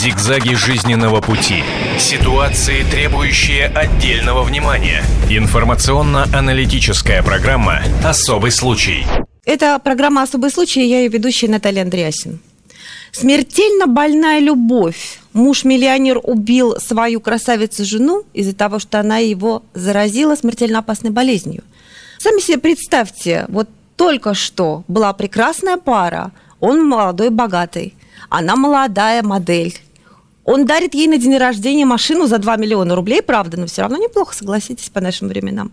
Зигзаги жизненного пути. Ситуации, требующие отдельного внимания. Информационно-аналитическая программа «Особый случай». Это программа «Особый случай» я ее ведущая Наталья Андреасин. Смертельно больная любовь. Муж-миллионер убил свою красавицу-жену из-за того, что она его заразила смертельно опасной болезнью. Сами себе представьте, вот только что была прекрасная пара, он молодой, богатый, она молодая модель. Он дарит ей на день рождения машину за 2 миллиона рублей, правда, но все равно неплохо, согласитесь, по нашим временам.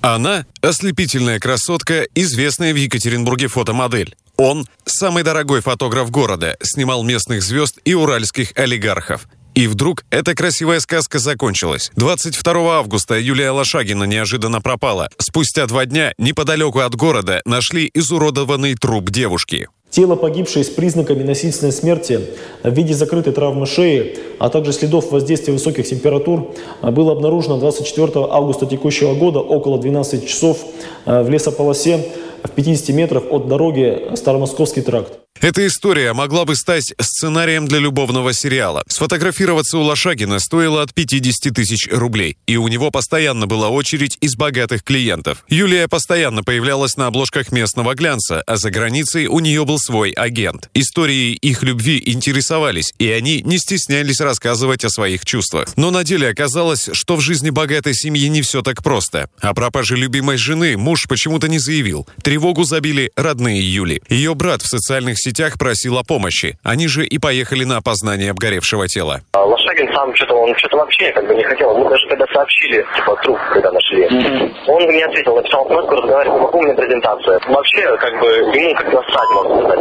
Она – ослепительная красотка, известная в Екатеринбурге фотомодель. Он – самый дорогой фотограф города, снимал местных звезд и уральских олигархов. И вдруг эта красивая сказка закончилась. 22 августа Юлия Лошагина неожиданно пропала. Спустя два дня неподалеку от города нашли изуродованный труп девушки. Тело погибшей с признаками насильственной смерти в виде закрытой травмы шеи, а также следов воздействия высоких температур было обнаружено 24 августа текущего года около 12 часов э, в лесополосе в 50 метрах от дороги Старомосковский тракт. Эта история могла бы стать сценарием для любовного сериала. Сфотографироваться у Лошагина стоило от 50 тысяч рублей, и у него постоянно была очередь из богатых клиентов. Юлия постоянно появлялась на обложках местного глянца, а за границей у нее был свой агент. Истории их любви интересовались, и они не стеснялись рассказывать о своих чувствах. Но на деле оказалось, что в жизни богатой семьи не все так просто. О пропаже любимой жены муж почему-то не заявил. Тревогу забили родные Юли. Ее брат в социальных сетях сетях просил о помощи. Они же и поехали на опознание обгоревшего тела. А Лошагин сам что-то, он что-то вообще как бы не хотел. Мы даже когда сообщили, типа, труп, когда нашли, mm-hmm. он мне ответил, написал смс разговаривал, могу у меня презентация. Вообще, как бы, ему как насрать, могу сказать,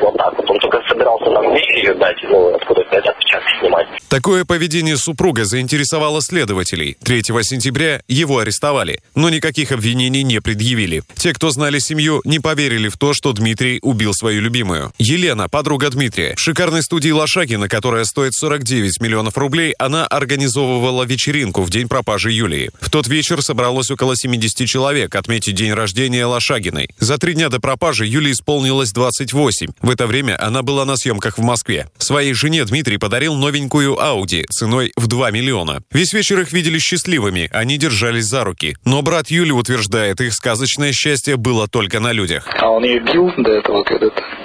вот так вот. Он только собирался нам вещи дать, ну, откуда это отпечатки снимать. Такое поведение супруга заинтересовало следователей. 3 сентября его арестовали, но никаких обвинений не предъявили. Те, кто знали семью, не поверили в то, что Дмитрий убил свою любимую. Елена, подруга Дмитрия. В шикарной студии Лошакина, которая стоит 49 миллионов рублей, она организовывала вечеринку в день пропажи Юлии. В тот вечер собралось около 70 человек отметить день рождения Лошагиной. За три дня до пропажи Юлии исполнилось 28. В это время она была на съемках в Москве. Своей жене Дмитрий подарил новенькую Ауди ценой в 2 миллиона. Весь вечер их видели счастливыми, они держались за руки. Но брат Юли утверждает, их сказочное счастье было только на людях. А он ее бил до этого когда-то?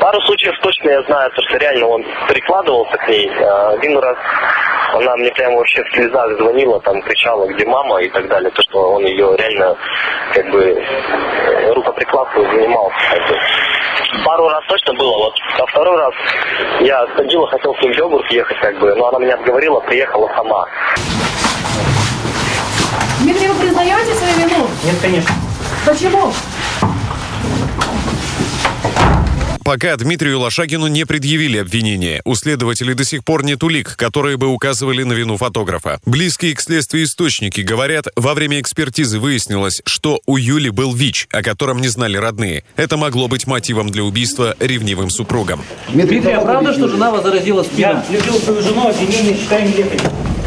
Пару случаев точно я знаю, то, что реально он прикладывался к ней. А, один раз она мне прямо вообще в слезах звонила, там кричала, где мама и так далее, то, что он ее реально как бы рукоприкладством бы. Пару раз точно было, вот а второй раз я ходила, хотел в Петербург ехать, как бы, но она меня отговорила, приехала сама. Дмитрий, вы признаете свою вину? Нет, конечно. Почему? Пока Дмитрию Лошагину не предъявили обвинения. У следователей до сих пор нет улик, которые бы указывали на вину фотографа. Близкие к следствию источники говорят, во время экспертизы выяснилось, что у Юли был ВИЧ, о котором не знали родные. Это могло быть мотивом для убийства ревнивым супругом. Дмитрий, а правда, что жена вас заразила спидом? Я любил свою жену, обвинение считаем нелепой.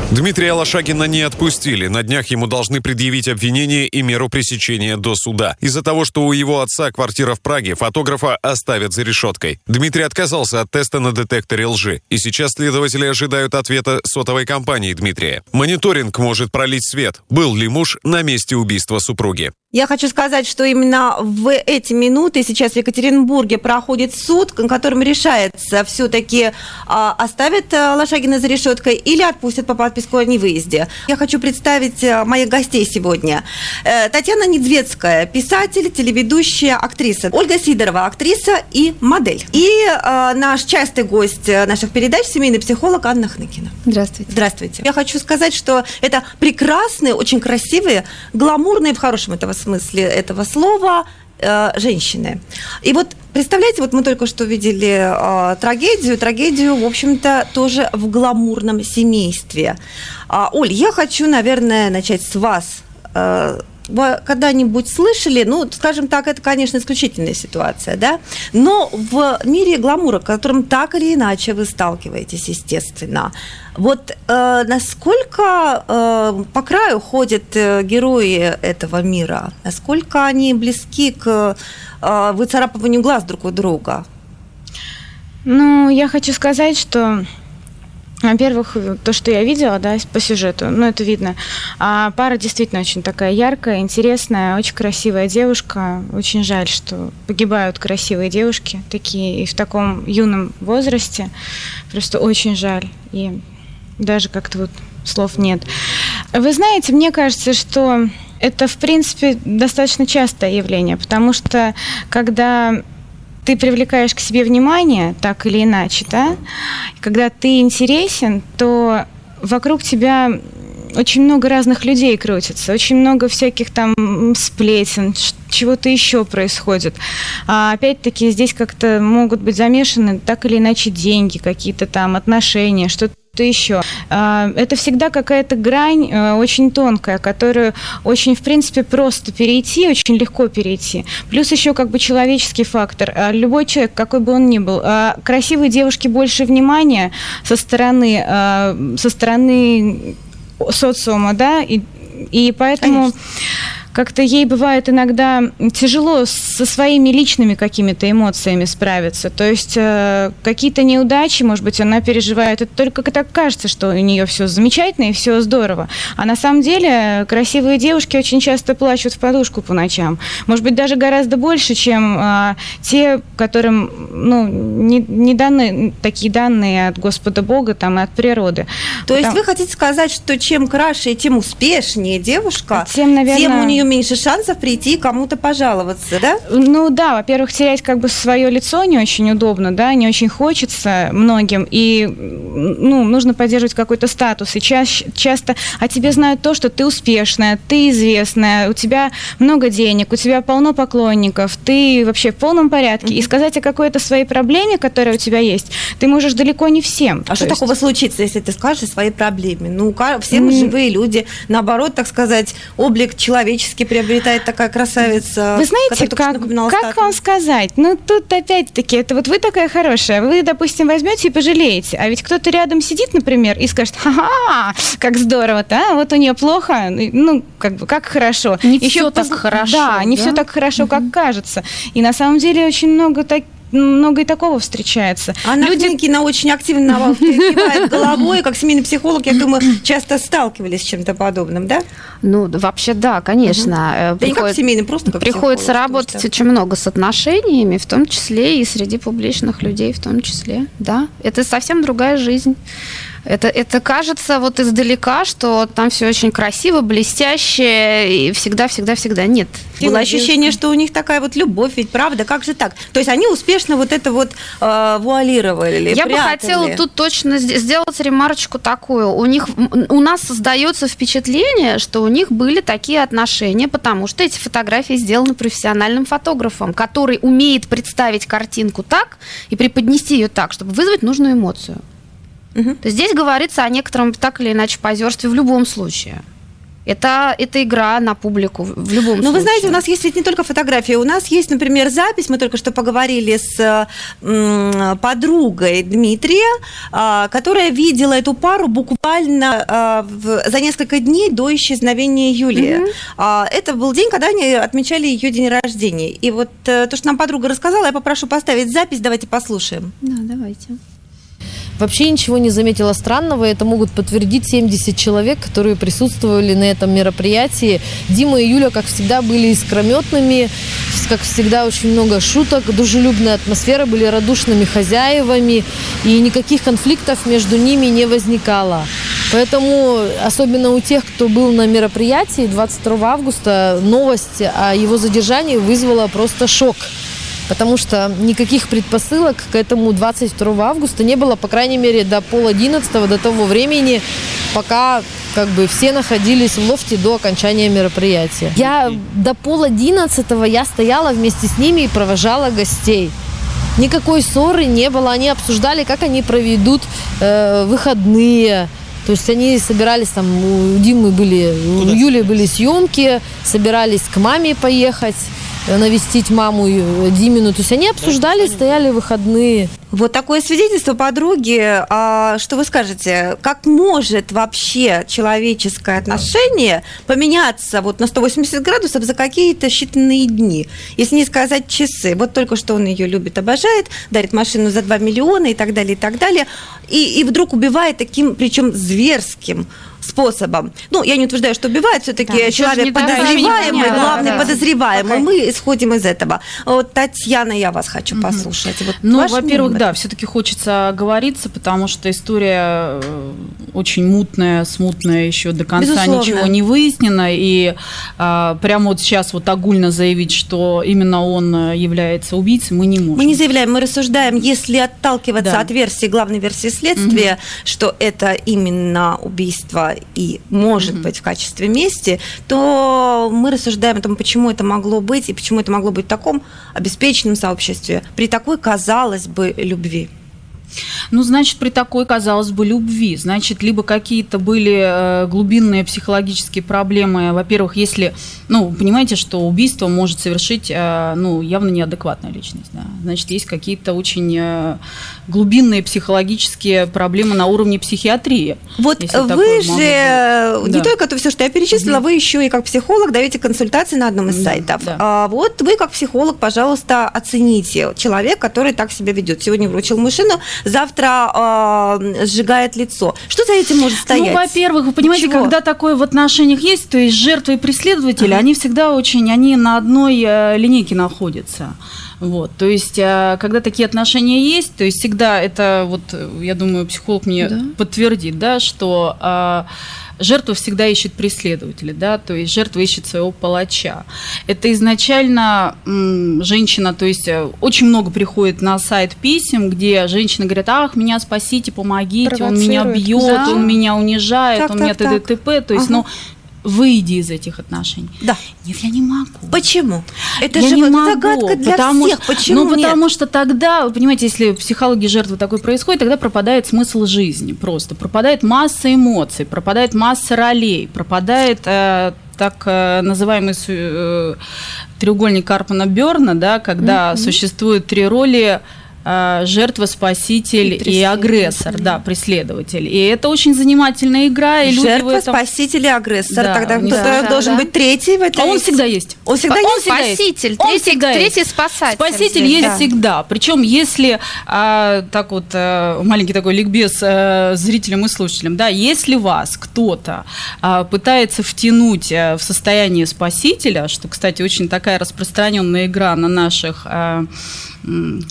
Дмитрия Лошагина не отпустили. На днях ему должны предъявить обвинение и меру пресечения до суда. Из-за того, что у его отца квартира в Праге, фотографа оставят за решеткой. Дмитрий отказался от теста на детекторе лжи. И сейчас следователи ожидают ответа сотовой компании Дмитрия. Мониторинг может пролить свет. Был ли муж на месте убийства супруги? Я хочу сказать, что именно в эти минуты сейчас в Екатеринбурге проходит суд, на котором решается, все-таки а, оставят а, Лошагина за решеткой или отпустят по подписку о невыезде. Я хочу представить а, моих гостей сегодня. А, Татьяна Недзветская, писатель, телеведущая, актриса. Ольга Сидорова, актриса и модель. И наш частый гость наших передач, семейный психолог Анна Хныкина. Здравствуйте. Здравствуйте. Я хочу сказать, что это прекрасные, очень красивые, гламурные в хорошем этого смысле этого слова э, женщины. И вот представляете, вот мы только что видели э, трагедию, трагедию, в общем-то, тоже в гламурном семействе. А, Оль, я хочу, наверное, начать с вас. Э, вы когда-нибудь слышали, ну, скажем так, это, конечно, исключительная ситуация, да, но в мире гламура, в котором так или иначе вы сталкиваетесь, естественно, вот э, насколько э, по краю ходят э, герои этого мира, насколько они близки к э, выцарапыванию глаз друг у друга? Ну, я хочу сказать, что во-первых, то, что я видела, да, по сюжету, ну, это видно. А пара действительно очень такая яркая, интересная, очень красивая девушка. Очень жаль, что погибают красивые девушки такие и в таком юном возрасте. Просто очень жаль. И даже как-то вот слов нет. Вы знаете, мне кажется, что это, в принципе, достаточно частое явление, потому что когда ты привлекаешь к себе внимание, так или иначе, да, когда ты интересен, то вокруг тебя очень много разных людей крутится, очень много всяких там сплетен, чего-то еще происходит. А опять-таки здесь как-то могут быть замешаны так или иначе деньги, какие-то там отношения, что-то что еще. А, это всегда какая-то грань э, очень тонкая, которую очень, в принципе, просто перейти, очень легко перейти. Плюс еще как бы человеческий фактор. А, любой человек, какой бы он ни был, а, красивой девушке больше внимания со стороны, со стороны социума, да, и, и поэтому... Конечно как-то ей бывает иногда тяжело со своими личными какими-то эмоциями справиться. То есть э, какие-то неудачи, может быть, она переживает. Это только так кажется, что у нее все замечательно и все здорово. А на самом деле красивые девушки очень часто плачут в подушку по ночам. Может быть, даже гораздо больше, чем э, те, которым ну, не, не даны такие данные от Господа Бога там, и от природы. То Потому... есть вы хотите сказать, что чем краше и тем успешнее девушка, тем, наверное... тем у нее меньше шансов прийти кому-то пожаловаться, да? Ну да, во-первых, терять как бы свое лицо не очень удобно, да, не очень хочется многим, и ну, нужно поддерживать какой-то статус, и чаще, часто о тебе знают то, что ты успешная, ты известная, у тебя много денег, у тебя полно поклонников, ты вообще в полном порядке, mm-hmm. и сказать о какой-то своей проблеме, которая у тебя есть, ты можешь далеко не всем. А что есть... такого случится, если ты скажешь о своей проблеме? Ну, все мы mm-hmm. живые люди, наоборот, так сказать, облик человеческий практически приобретает такая красавица. Вы знаете, как, как вам сказать? Ну, тут опять-таки, это вот вы такая хорошая, вы, допустим, возьмете и пожалеете, а ведь кто-то рядом сидит, например, и скажет, ха-ха, как здорово-то, а? вот у нее плохо, ну, как бы, как хорошо. Не Еще все поз... так хорошо. Да, не да? все так хорошо, угу. как кажется. И на самом деле очень много таких много и такого встречается. Анна Люди... Хныкина очень активно кивает головой, как семейный психолог, я думаю, часто сталкивались с чем-то подобным, да? Ну, вообще, да, конечно. Угу. Да не как семейный, просто как Приходится работать очень много с отношениями, в том числе и среди публичных людей, в том числе, да. Это совсем другая жизнь. Это, это кажется вот издалека, что там все очень красиво, блестяще, и всегда-всегда-всегда нет. Было ощущение, что у них такая вот любовь, ведь правда, как же так? То есть они успешно вот это вот э, вуалировали, Я прятали. бы хотела тут точно сделать ремарочку такую. У них, у нас создается впечатление, что у них были такие отношения, потому что эти фотографии сделаны профессиональным фотографом, который умеет представить картинку так и преподнести ее так, чтобы вызвать нужную эмоцию. Угу. То есть здесь говорится о некотором так или иначе позерстве в любом случае. Это, это игра на публику в любом Но случае. Но вы знаете, у нас есть ведь не только фотографии, у нас есть, например, запись, мы только что поговорили с подругой Дмитрия, а, которая видела эту пару буквально а, за несколько дней до исчезновения Юлии. Mm-hmm. Это был день, когда они отмечали ее день рождения. И вот э, то, что нам подруга рассказала, я попрошу поставить запись, давайте послушаем. Да, давайте. Вообще ничего не заметила странного. Это могут подтвердить 70 человек, которые присутствовали на этом мероприятии. Дима и Юля, как всегда, были искрометными. Как всегда, очень много шуток, дружелюбная атмосфера, были радушными хозяевами. И никаких конфликтов между ними не возникало. Поэтому, особенно у тех, кто был на мероприятии 22 августа, новость о его задержании вызвала просто шок потому что никаких предпосылок к этому 22 августа не было, по крайней мере, до пол одиннадцатого, до того времени, пока как бы все находились в лофте до окончания мероприятия. Я до пол одиннадцатого я стояла вместе с ними и провожала гостей. Никакой ссоры не было, они обсуждали, как они проведут э, выходные. То есть они собирались там, у Димы были, Куда? у Юли были съемки, собирались к маме поехать. Э, навестить маму э, Димину. То есть они обсуждали, стояли выходные. Вот такое свидетельство подруги. А, что вы скажете? Как может вообще человеческое отношение поменяться вот на 180 градусов за какие-то считанные дни? Если не сказать часы. Вот только что он ее любит, обожает, дарит машину за 2 миллиона и так далее, и так далее. И, и вдруг убивает таким, причем зверским способом. Ну, я не утверждаю, что убивает, все-таки Да, человек подозреваемый, главный да. подозреваемый. Мы исходим из этого. Вот, Татьяна, я вас хочу послушать. Вот Ну, во-первых, да, все-таки хочется оговориться, потому что история э, очень мутная, смутная, еще до конца Безусловно. ничего не выяснено. И а, прямо вот сейчас вот огульно заявить, что именно он э, является убийцей, мы не можем. Мы не заявляем, мы рассуждаем, если отталкиваться Да. от версии, главной версии следствия, что это именно убийство и может быть в качестве мести, то мы рассуждаем о том, почему это могло быть и почему это могло быть в таком обеспеченном сообществе, при такой, казалось бы, любви. Ну, значит, при такой, казалось бы, любви, значит, либо какие-то были э, глубинные психологические проблемы. Во-первых, если, ну, понимаете, что убийство может совершить, э, ну, явно неадекватная личность, да. Значит, есть какие-то очень э, глубинные психологические проблемы на уровне психиатрии. Вот вы же быть. не Да. только то все, что я перечислила, вы еще и как психолог даете консультации на одном из Да, сайтов. да. А вот вы как психолог, пожалуйста, оцените человек, который так себя ведет. Сегодня вручил машину, завтра э, сжигает лицо. Что за этим может стоять? Ну, во-первых, вы понимаете, Чего? когда такое в отношениях есть, то есть жертвы и преследователи, они всегда очень, они на одной э, линейке находятся. Вот, то есть, э, когда такие отношения есть, то есть всегда это, вот, э, я думаю, психолог мне подтвердит, да, что э, жертва всегда ищет преследователя, да, то есть жертва ищет своего палача. Это изначально женщина, то есть э, очень много приходит на сайт писем, где женщины говорят, ах, меня спасите, помогите, он меня бьет, Да. он меня унижает, Так, он меня так, так. т.д. т.п. То есть, Ага. ну, выйди из этих отношений. Да. Нет, я не могу. Почему? Это я же не вот могу, загадка для потому всех. что- Почему Ну, нет? потому что тогда, вы понимаете, если в психологии жертвы такое происходит, тогда пропадает смысл жизни просто. Пропадает масса эмоций, пропадает масса ролей, пропадает э, так э, называемый э, треугольник Карпана Берна, да, когда существует три роли жертва, спаситель и, преследователь. агрессор, да, преследователь. И это очень занимательная игра, и Жертва, этом... спаситель и агрессор. Да, Тогда кто знаю. должен Да. быть третий в этой А он всегда есть. Он всегда Он есть? всегда есть. Спаситель, Он третий, всегда есть. третий спасатель. Спаситель здесь, есть да. всегда. Причем, если а, так вот а, маленький такой ликбез а, зрителям и слушателям, да, если вас кто-то а, пытается втянуть а, в состояние спасителя, что, кстати, очень такая распространенная игра на наших а,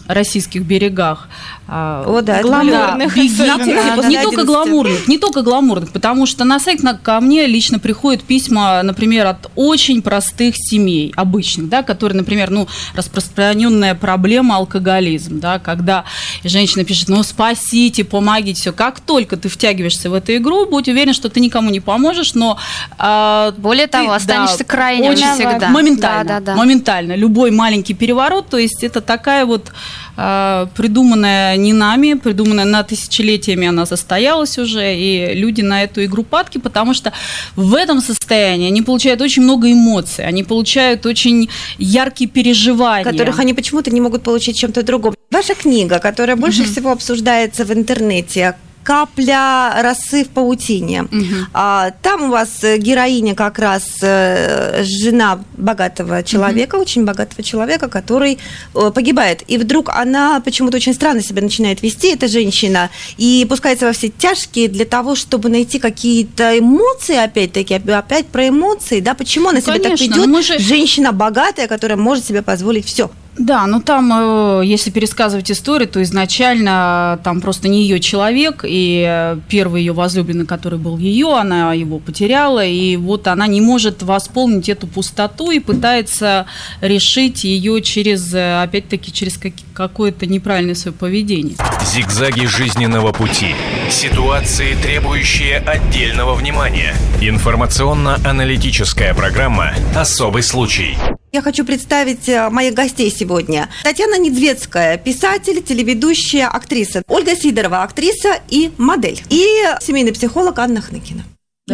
российских берегах. А, О, да, гламурных, были бегите. после не только 11. гламурных, не только гламурных, потому что на сайт на- ко мне лично приходят письма, например, от очень простых семей, обычных, да, которые, например, ну, распространенная проблема алкоголизм, да, когда женщина пишет, ну, спасите, помогите, все. Как только ты втягиваешься в эту игру, будь уверен, что ты никому не поможешь, но... а, Более ты, того, да, останешься крайним очень всегда. Моментально, Да, да, да. моментально. Любой маленький переворот, то есть это такая вот придуманная не нами, придуманная на тысячелетиями она состоялась уже, и люди на эту игру падки, потому что в этом состоянии они получают очень много эмоций, они получают очень яркие переживания. которых они почему-то не могут получить чем-то другом. Ваша книга, которая больше всего обсуждается в интернете, капля росы в паутине. А, там у вас э, героиня как раз э, жена богатого человека, очень богатого человека, который э, погибает. И вдруг она почему-то очень странно себя начинает вести, эта женщина, и пускается во все тяжкие для того, чтобы найти какие-то эмоции, опять-таки, опять про эмоции, да, почему она Ну, себя так конечно, ведет? но мы же- Женщина богатая, которая может себе позволить все. Да, ну там, э, если пересказывать историю, то изначально э, там просто не ее человек, и э, первый ее возлюбленный, который был ее, она его потеряла, и вот она не может восполнить эту пустоту и пытается решить ее через, опять-таки, через как- какое-то неправильное свое поведение. Зигзаги жизненного пути. Ситуации, требующие отдельного внимания. Информационно-аналитическая программа «Особый случай». Я хочу представить э, моих гостей сегодня. Татьяна Недзветская, писатель, телеведущая, актриса. Ольга Сидорова, актриса и модель. И семейный психолог Анна Хныкина.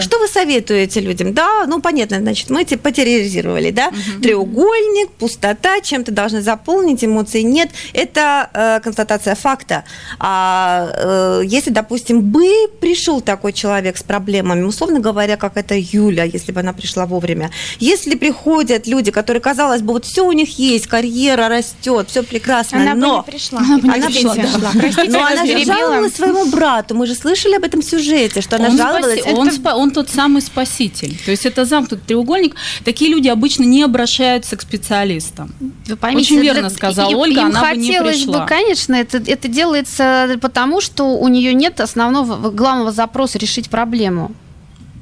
Что вы советуете людям? Да, ну понятно, значит, мы типа потерроризировали, да? Мгм. Треугольник, пустота, чем-то должны заполнить, эмоций нет. Это э, констатация факта. А э, если, допустим, бы пришел такой человек с проблемами, условно говоря, как это Юля, если бы она пришла вовремя, если приходят люди, которые, казалось бы, вот все у них есть, карьера растет, все прекрасно, Она бы но не пришла. Она бы не Она пришла, бы да. пришла. Простите, Но она же жаловалась своему брату. Мы же слышали об этом сюжете, что она он, жаловалась. спаси- он, спа- он тот самый спаситель. То есть это замкнутый треугольник. Такие люди обычно не обращаются к специалистам. Вы поймите, Очень верно для- сказала им- Ольга, им она бы не хотелось пришла. бы, конечно, это, это делается потому, что у нее нет основного, главного запроса решить проблему.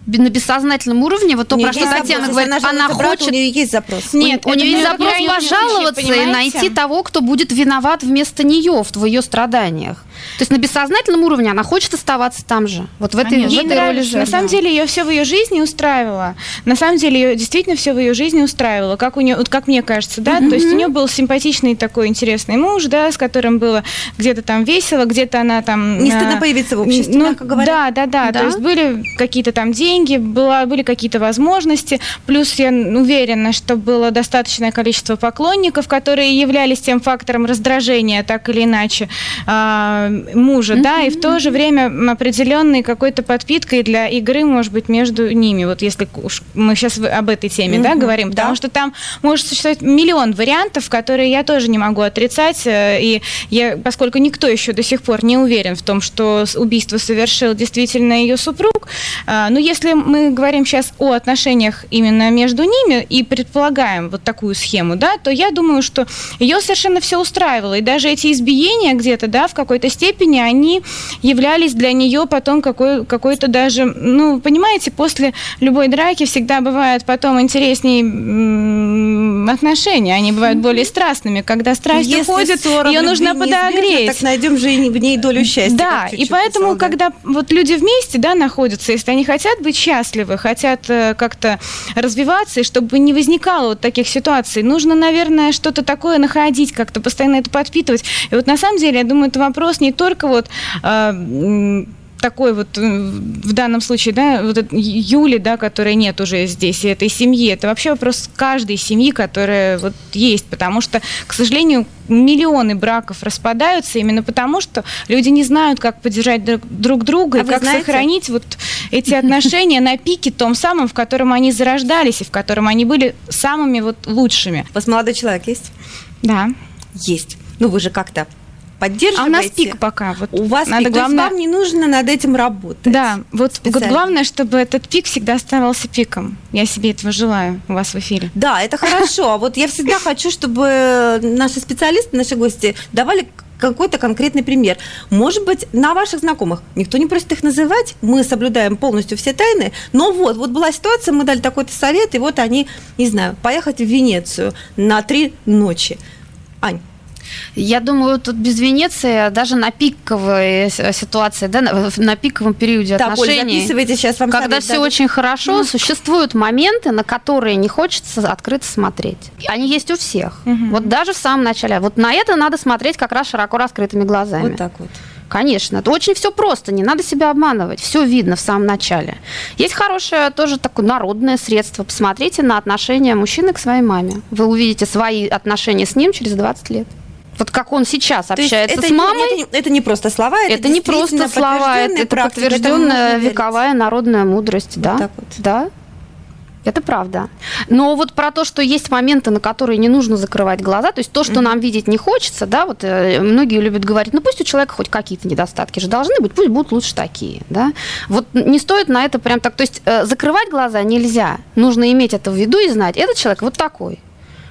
На бессознательном уровне, вот то, про что Татьяна запрос. говорит, она она хочет... у нее есть запрос. Нет, у, у нее есть запрос пожаловаться и понимаете? найти того, кто будет виноват вместо нее в ее страданиях. То есть на бессознательном уровне она хочет оставаться там же. Вот в этой, в Ей этой роли нравится. На самом деле ее все в ее жизни устраивало. На самом деле ее действительно все в ее жизни устраивало, как у нее, вот как мне кажется, да. То есть у нее был симпатичный такой интересный муж, да, с которым было где-то там весело, где-то она там. Не а, стыдно появиться в обществе, ну, мягко говоря. Да, да, да, Да? То есть были какие-то там деньги, была, были какие-то возможности. Плюс я уверена, что было достаточное количество поклонников, которые являлись тем фактором раздражения, так или иначе, а, мужа, да, и в то же время определенной какой-то подпиткой для игры, может быть, между ними. Вот если уж мы сейчас об этой теме, да, говорим, да. потому что там может существовать миллион вариантов, которые я тоже не могу отрицать, э, и я, поскольку никто еще до сих пор не уверен в том, что убийство совершил действительно ее супруг, а, но если мы говорим сейчас о отношениях именно между ними и предполагаем вот такую схему, да, то я думаю, что ее совершенно все устраивало, и даже эти избиения где-то, да, в какой-то степени они являлись для нее потом какой, какой-то даже, ну, понимаете, после любой драки всегда бывает потом интереснее отношения, они бывают более страстными, когда страсть Если уходит, ее нужно подогреть. Так найдем же и в ней долю счастья. Да, и поэтому, да. когда вот люди вместе, да, находятся, если они хотят быть счастливы, хотят э, как-то развиваться, и чтобы не возникало вот таких ситуаций, нужно, наверное, что-то такое находить, как-то постоянно это подпитывать. И вот на самом деле, я думаю, это вопрос не только вот э, такой вот э, в данном случае, да, вот Юли, да, которой нет уже здесь, и этой семьи, это вообще вопрос каждой семьи, которая вот есть, потому что, к сожалению, миллионы браков распадаются именно потому, что люди не знают, как поддержать друг, друг друга А и как знаете- сохранить вот эти отношения на пике том самом, в котором они зарождались и в котором они были самыми вот лучшими. У вас молодой человек есть? Да. Есть. Ну, вы же как-то А поддерживаете. у нас пик пока. Вот У вас надо пик, то есть главное... вам не нужно над этим работать. Да, вот, вот главное, чтобы этот пик всегда оставался пиком. Я себе этого желаю у вас в эфире. Да, это хорошо. А вот я всегда хочу, чтобы наши специалисты, наши гости давали какой-то конкретный пример. Может быть, на ваших знакомых. Никто не просит их называть. Мы соблюдаем полностью все тайны. Но вот, вот была ситуация, мы дали такой-то совет, и вот они, не знаю, поехать в Венецию на три ночи. Ань, Я думаю, тут без Венеции, даже на пиковой с- ситуации, да, на, на пиковом периоде Оль, отношений, записывайте сейчас вам когда совет все дадут. очень хорошо, существуют моменты, на которые не хочется открыто смотреть. Они есть у всех. Вот даже в самом начале. Вот на это надо смотреть как раз широко раскрытыми глазами. Вот так вот. Конечно, это очень все просто, не надо себя обманывать, все видно в самом начале. Есть хорошее тоже такое народное средство. Посмотрите на отношения мужчины к своей маме. Вы увидите свои отношения с ним через 20 лет. Вот как он сейчас общается это с мамой, это, не, это не просто слова, это, это, не просто слова, это, это практика, подтвержденная вековая народная мудрость, да? так вот. Да. Это правда. Но вот про то, что есть моменты, на которые не нужно закрывать глаза, то есть то, что нам видеть не хочется, да, вот э, многие любят говорить, ну пусть у человека хоть какие-то недостатки же должны быть, пусть будут лучше такие, да. Вот не стоит на это прям так, то есть э, закрывать глаза нельзя, нужно иметь это в виду и знать, этот человек вот такой.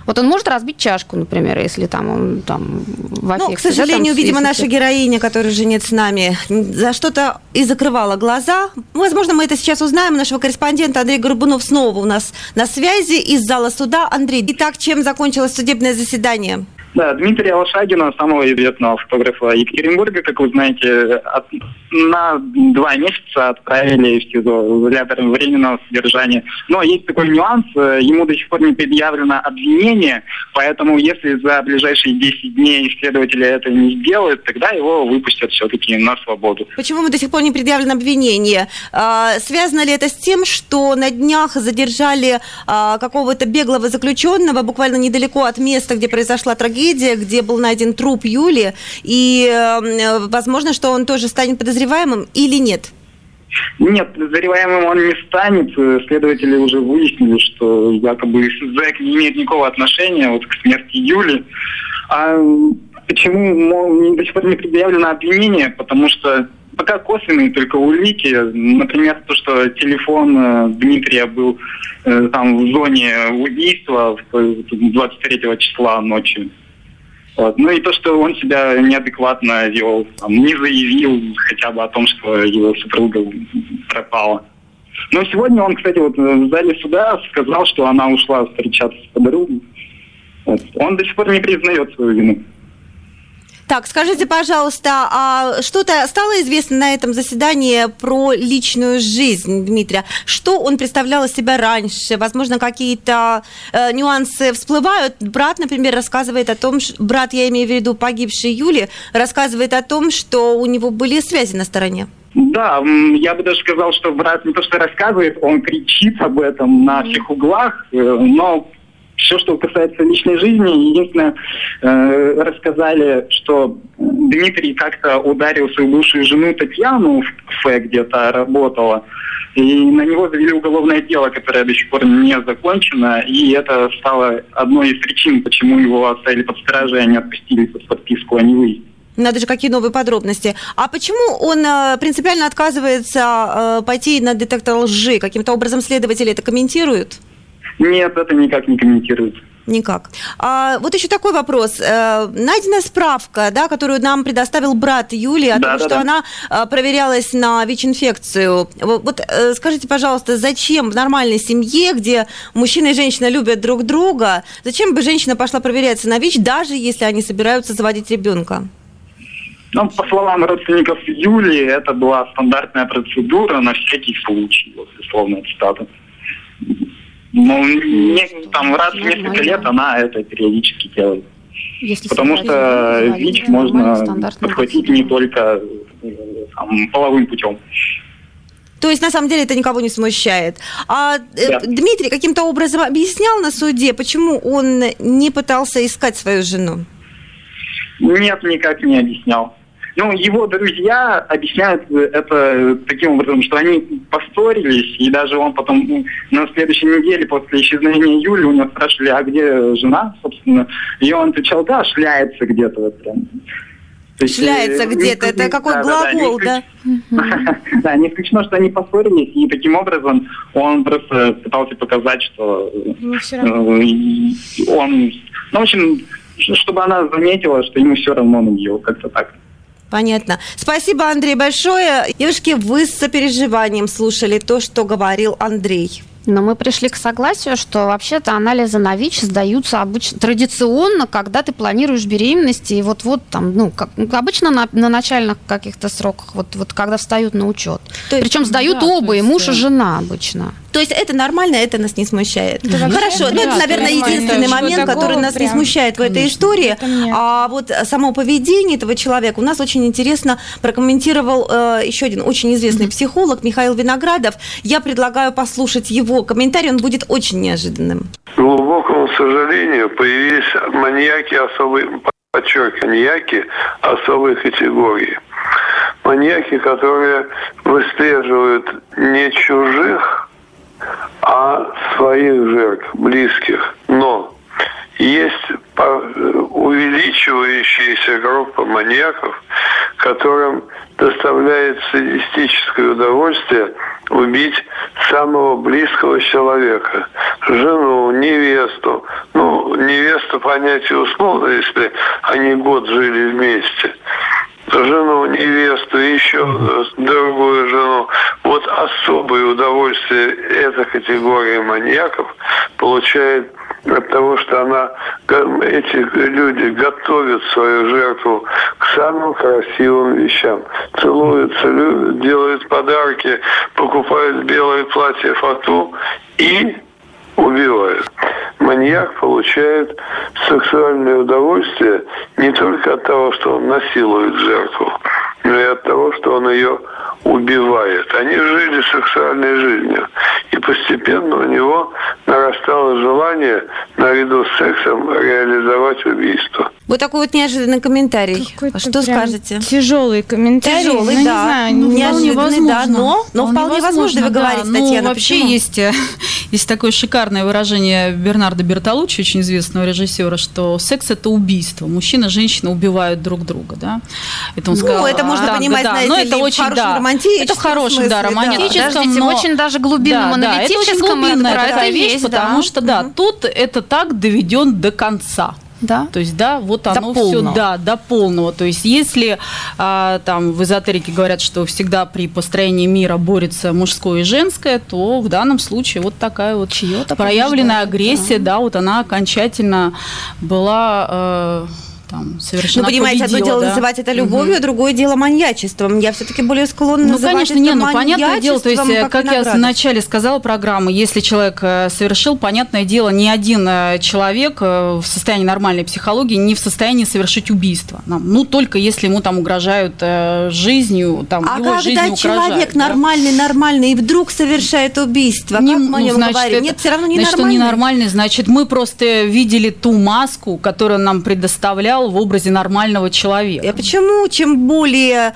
Вот он может разбить чашку, например, если там он там в аффекте. Ну, к да, там, сожалению, видимо, наша героиня, которая уже нет с нами, за что-то и закрывала глаза. Возможно, мы это сейчас узнаем. Нашего корреспондента Андрей Горбунов снова у нас на связи из зала суда. Андрей, итак, чем закончилось судебное заседание? Да, Дмитрия Лошагина, самого известного фотографа Екатеринбурга, как вы знаете, от, на два месяца отправили в СИЗО, в изолятор временного содержания. Но есть такой нюанс, э, ему до сих пор не предъявлено обвинение, поэтому если за ближайшие 10 дней следователи это не сделают, тогда его выпустят все-таки на свободу. Почему мы до сих пор не предъявлено обвинение? А, связано ли это с тем, что на днях задержали а, какого-то беглого заключенного буквально недалеко от места, где произошла трагедия, где был найден труп Юли, и э, возможно, что он тоже станет подозреваемым или нет? Нет, подозреваемым он не станет. Следователи уже выяснили, что якобы ЗЭК не имеет никакого отношения вот к смерти Юли. А почему мол, до сих пор не предъявлено обвинение? Потому что пока косвенные только улики. Например, то, что телефон э, Дмитрия был э, там в зоне убийства 23 числа ночью. Вот. Ну и то, что он себя неадекватно вел, там, не заявил хотя бы о том, что его супруга пропала. Но сегодня он, кстати, вот в зале суда сказал, что она ушла встречаться с подругой. Вот. Он до сих пор не признает свою вину. Так, скажите, пожалуйста, а что-то стало известно на этом заседании про личную жизнь Дмитрия? Что он представлял из себя раньше? Возможно, какие-то э, нюансы всплывают? Брат, например, рассказывает о том, что, брат, я имею в виду погибшей Юли, рассказывает о том, что у него были связи на стороне. Да, я бы даже сказал, что брат не то что рассказывает, он кричит об этом на всех углах, э, но все, что касается личной жизни, единственное, э, рассказали, что Дмитрий как-то ударил свою бывшую жену Татьяну в кафе, где-то работала, и на него завели уголовное дело, которое до сих пор не закончено, и это стало одной из причин, почему его оставили под стражей, а не отпустили под подписку о невыезде. Надо же, какие новые подробности. А почему он э, принципиально отказывается э, пойти на детектор лжи? Каким-то образом следователи это комментируют? Нет, это никак не комментируется. Никак. А, вот еще такой вопрос. Э, найдена справка, да, которую нам предоставил брат Юли о да, том, да, что да. она а, проверялась на ВИЧ-инфекцию. Вот, э, скажите, пожалуйста, зачем в нормальной семье, где мужчина и женщина любят друг друга, зачем бы женщина пошла проверяться на ВИЧ, даже если они собираются заводить ребенка? Ну, по словам родственников Юли, это была стандартная процедура на всякий случай, вот, условно, цитата. Ну, не, там раз в несколько лет она это периодически делает. Если Потому что ВИЧ можно подхватить не только там, половым путем. То есть, на самом деле, это никого не смущает. А э, да. Дмитрий каким-то образом объяснял на суде, почему он не пытался искать свою жену? Нет, никак не объяснял. Ну, его друзья объясняют это таким образом, что они поссорились, и даже он потом ну, на следующей неделе после исчезновения Юли у него спрашивали, а где жена, собственно, и он отвечал, да, шляется где-то вот прям. есть, шляется э, где-то, это какой да, глагол, да? Да, не исключено, что они поссорились, и таким образом он просто пытался показать, что ну, э, он, ну, в общем, чтобы она заметила, что ему все равно на нее, как-то так. Понятно. Спасибо, Андрей, большое. Девушки, вы с сопереживанием слушали то, что говорил Андрей. Но мы пришли к согласию, что вообще-то анализы на ВИЧ сдаются обычно традиционно, когда ты планируешь беременность, и вот-вот там, ну, как, ну, обычно на, на начальных каких-то сроках, вот, вот когда встают на учет. Причем сдают да, оба, и муж, и жена обычно. То есть это нормально, это нас не смущает. Это Хорошо, ну это, наверное, единственный момент, который нас не смущает в этой истории. А вот само поведение этого человека у нас очень интересно прокомментировал э, еще один очень известный психолог Михаил Виноградов. Я предлагаю послушать его комментарий, он будет очень неожиданным. К глубокому сожалению, появились маньяки особой, подчеркиваю, маньяки особой категории. Маньяки, которые выслеживают не чужих, а своих жертв, близких. Но есть увеличивающаяся группа маньяков, которым доставляет садистическое удовольствие убить самого близкого человека. Жену, невесту. Ну, невесту понятие условно, если они год жили вместе жену, невесту, еще другую жену. Вот особое удовольствие эта категория маньяков получает от того, что она, эти люди готовят свою жертву к самым красивым вещам. Целуются, любят, делают подарки, покупают белое платье фату и убивают. Маньяк получает сексуальное удовольствие не только от того, что он насилует жертву, но и от того, что он ее убивает. Они жили сексуальной жизнью. И постепенно у него нарастало желание наряду с сексом реализовать убийство. Вот такой вот неожиданный комментарий. Какой-то что скажете? Тяжелый комментарий. Тяжелый, ну, да. Не знаю, ну, неожиданный, да. Но, но вполне возможно, вы да. говорите, ну, Татьяна. вообще почему? есть, э, есть такое шикарное выражение Бернарда Бертолуччи, очень известного режиссера, что секс – это убийство. Мужчина и женщина убивают друг друга, да? Это он Ну, сказал. это можно а, понимать, да, знаете но ли, это в очень, хорошем да, романтическом это в хорошем, смысле, да, да. романтическом, но... очень даже глубинном, да, да, это очень глубинная это такая вещь, есть, потому да. что, да, тут это так доведен до конца. Да. То есть, да, вот До оно все, полного. да, до полного. То есть, если а, там в эзотерике говорят, что всегда при построении мира борется мужское и женское, то в данном случае вот такая вот проявленная агрессия, да. вот она окончательно была э, там Ну, совершена. понимаете, одно победила, дело да. называть это любовью, а другое дело маньячеством. Я все-таки более склонна Ну, называть конечно, это не, ну, понятное дело, то есть, э, как я виноградом. в начале сказала программы, если человек э, совершил, понятное дело, ни один э, человек в состоянии нормальной психологии не в состоянии совершить убийство. Ну, только если ему там угрожают жизнью, там, А его когда жизнью человек угрожают. да. нормальный, нормальный, и вдруг совершает убийство, Не- как мы о ну, нем значит, говорим? это- Нет, все равно не значит, он нормальный. ненормальный, значит, мы просто видели ту маску, которую нам предоставлял в образе нормального человека. А почему чем более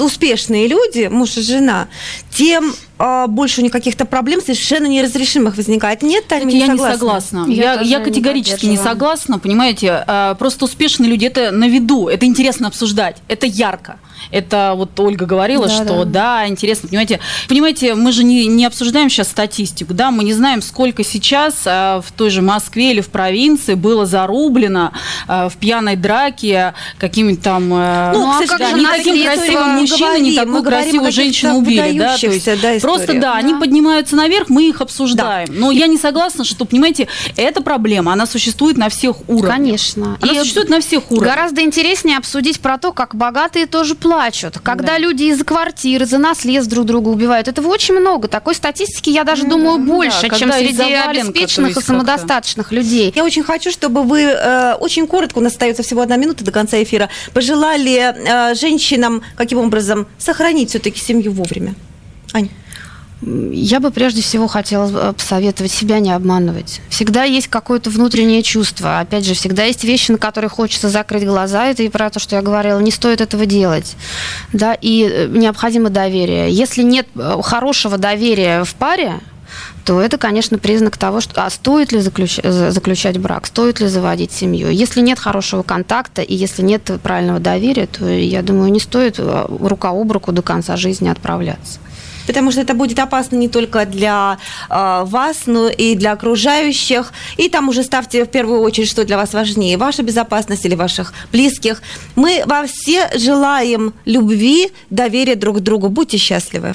успешные люди, муж и жена, тем а, больше у них каких-то проблем совершенно неразрешимых возникает? Нет, Таня, вы я не не согласна. Я Я, я не категорически не, поддерживаю. согласна, понимаете. а, Просто успешные люди это на виду, это интересно обсуждать, это ярко. Это вот Ольга говорила, Да, что да. да. интересно, понимаете. Понимаете, мы же не, не обсуждаем сейчас статистику, да, мы не знаем, сколько сейчас а, в той же Москве или в провинции было зарублено в пьяной драке какими-то там... э, Ну, а как же не таким красивым говорим, не такую красивую женщину убили, да, то есть да, просто да, они Да. поднимаются наверх, мы их обсуждаем. Но я не согласна, что, понимаете, эта проблема, она существует на всех уровнях. Конечно. Она И существует на всех уровнях. Гораздо интереснее обсудить про то, как богатые тоже плачут. Когда люди из-за квартиры, за наследств друг друга убивают. Этого очень много. Такой статистики, я даже думаю, больше, да, чем среди обеспеченных и самодостаточных людей. Я очень хочу, чтобы вы э, очень коротко, у нас остается всего одна минута до конца эфира, пожелали э, женщинам каким образом сохранить все-таки семью вовремя. Ань. Я бы прежде всего хотела э, посоветовать себя не обманывать. Всегда есть какое-то внутреннее чувство. Опять же, всегда есть вещи, на которые хочется закрыть глаза. Это и про то, что я говорила. Не стоит этого делать. Да, и э, необходимо доверие. Если нет э, хорошего доверия в паре, то это, конечно, признак того, что а стоит ли заключ- за- заключать брак, стоит ли заводить семью. Если нет хорошего контакта и если нет правильного доверия, то, я думаю, не стоит э, рука об руку до конца жизни отправляться. Потому что это будет опасно не только для э, вас, но и для окружающих. И там уже ставьте в первую очередь, что для вас важнее, ваша безопасность или ваших близких. Мы вам все желаем любви, доверия друг другу. Будьте счастливы.